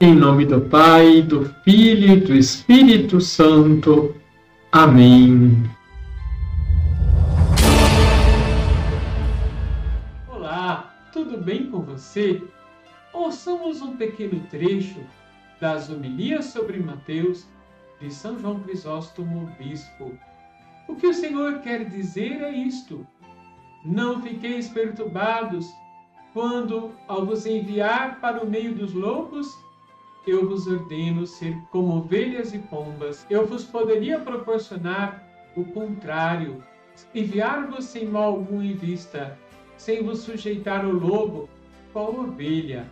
Em nome do Pai, do Filho e do Espírito Santo. Amém. Olá, tudo bem com você? Ouçamos um pequeno trecho das homilias sobre Mateus de São João Crisóstomo, bispo. O que o Senhor quer dizer é isto: Não fiqueis perturbados quando, ao vos enviar para o meio dos lobos, eu vos ordeno ser como ovelhas e pombas. Eu vos poderia proporcionar o contrário, enviar-vos sem mal algum em vista, sem vos sujeitar ao lobo, qual ovelha.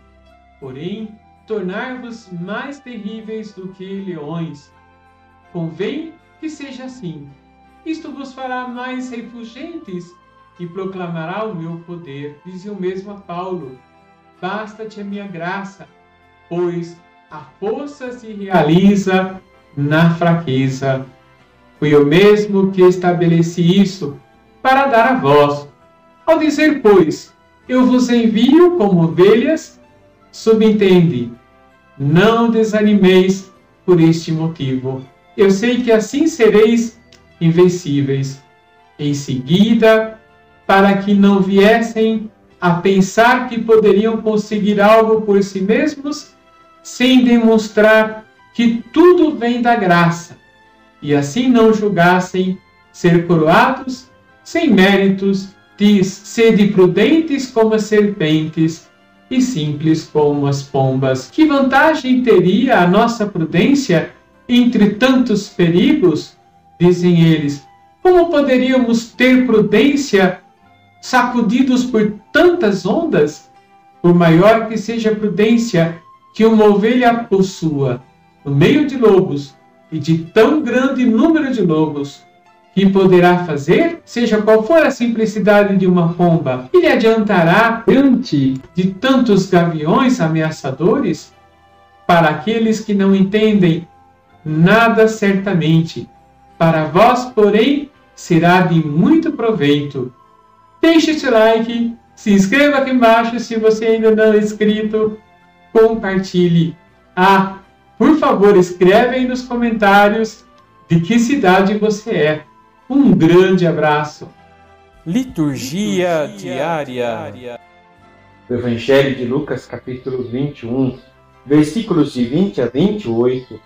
Porém, tornar-vos mais terríveis do que leões. Convém que seja assim. Isto vos fará mais refulgentes e proclamará o meu poder. Dizia o mesmo a Paulo: Basta-te a minha graça, pois a força se realiza na fraqueza. Fui eu mesmo que estabeleci isso para dar a vós. Ao dizer, pois, eu vos envio como ovelhas, subentende, não desanimeis por este motivo. Eu sei que assim sereis invencíveis. Em seguida, para que não viessem a pensar que poderiam conseguir algo por si mesmos, sem demonstrar que tudo vem da graça, e assim não julgassem ser coroados sem méritos, diz: sede prudentes como as serpentes e simples como as pombas. Que vantagem teria a nossa prudência entre tantos perigos? Dizem eles. Como poderíamos ter prudência sacudidos por tantas ondas? Por maior que seja a prudência que uma ovelha possua no meio de lobos e de tão grande número de lobos, que poderá fazer, seja qual for a simplicidade de uma pomba, e lhe adiantará diante de tantos gaviões ameaçadores? Para aqueles que não entendem, nada certamente. Para vós, porém, será de muito proveito. Deixe seu like, se inscreva aqui embaixo se você ainda não é inscrito, compartilhe. Ah, por favor, escreve aí nos comentários de que cidade você é. Um grande abraço. Liturgia, Liturgia diária. diária. O Evangelho de Lucas, capítulo 21, versículos de 20 a 28,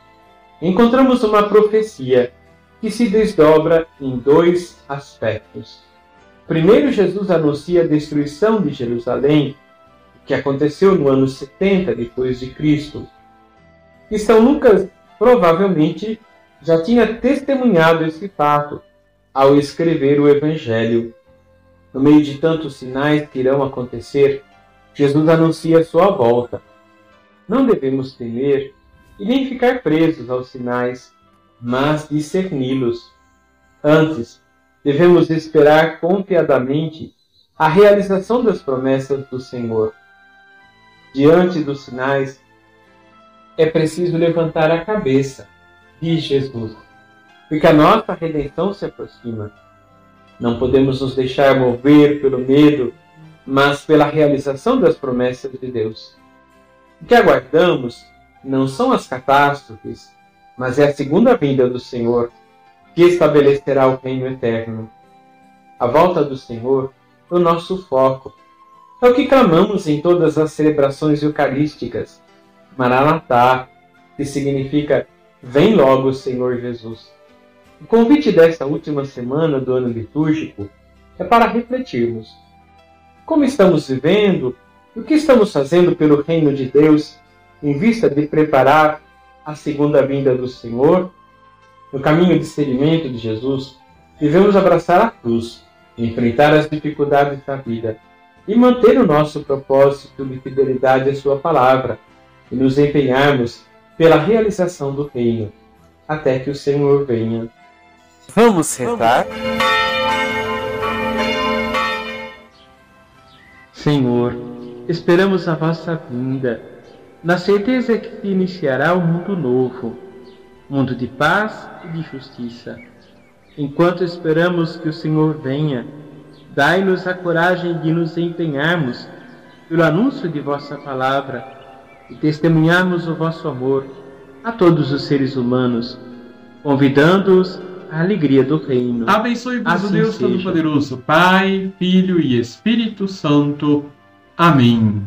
encontramos uma profecia que se desdobra em dois aspectos. Primeiro, Jesus anuncia a destruição de Jerusalém que aconteceu no ano 70 depois de Cristo. E São Lucas provavelmente já tinha testemunhado esse fato ao escrever o Evangelho. No meio de tantos sinais que irão acontecer, Jesus anuncia sua volta. Não devemos temer e nem ficar presos aos sinais, mas discerni-los. Antes, devemos esperar confiadamente a realização das promessas do Senhor diante dos sinais, é preciso levantar a cabeça, diz Jesus, porque a nossa redenção se aproxima. Não podemos nos deixar mover pelo medo, mas pela realização das promessas de Deus. O que aguardamos não são as catástrofes, mas é a segunda vinda do Senhor, que estabelecerá o reino eterno. A volta do Senhor é o nosso foco é o que clamamos em todas as celebrações eucarísticas. Maranatá, que significa Vem logo, Senhor Jesus. O convite desta última semana do ano litúrgico é para refletirmos. Como estamos vivendo? O que estamos fazendo pelo reino de Deus em vista de preparar a segunda vinda do Senhor? No caminho de seguimento de Jesus, devemos abraçar a cruz, enfrentar as dificuldades da vida e manter o nosso propósito de fidelidade à Sua palavra e nos empenharmos pela realização do reino, até que o Senhor venha. Vamos rezar? Senhor, esperamos a vossa vinda, na certeza que se iniciará um mundo novo, mundo de paz e de justiça. Enquanto esperamos que o Senhor venha, Dai-nos a coragem de nos empenharmos pelo anúncio de vossa palavra e testemunharmos o vosso amor a todos os seres humanos, convidando-os à alegria do reino. Abençoe-vos Assim o Deus. Todo-Poderoso, Pai, Filho e Espírito Santo. Amém.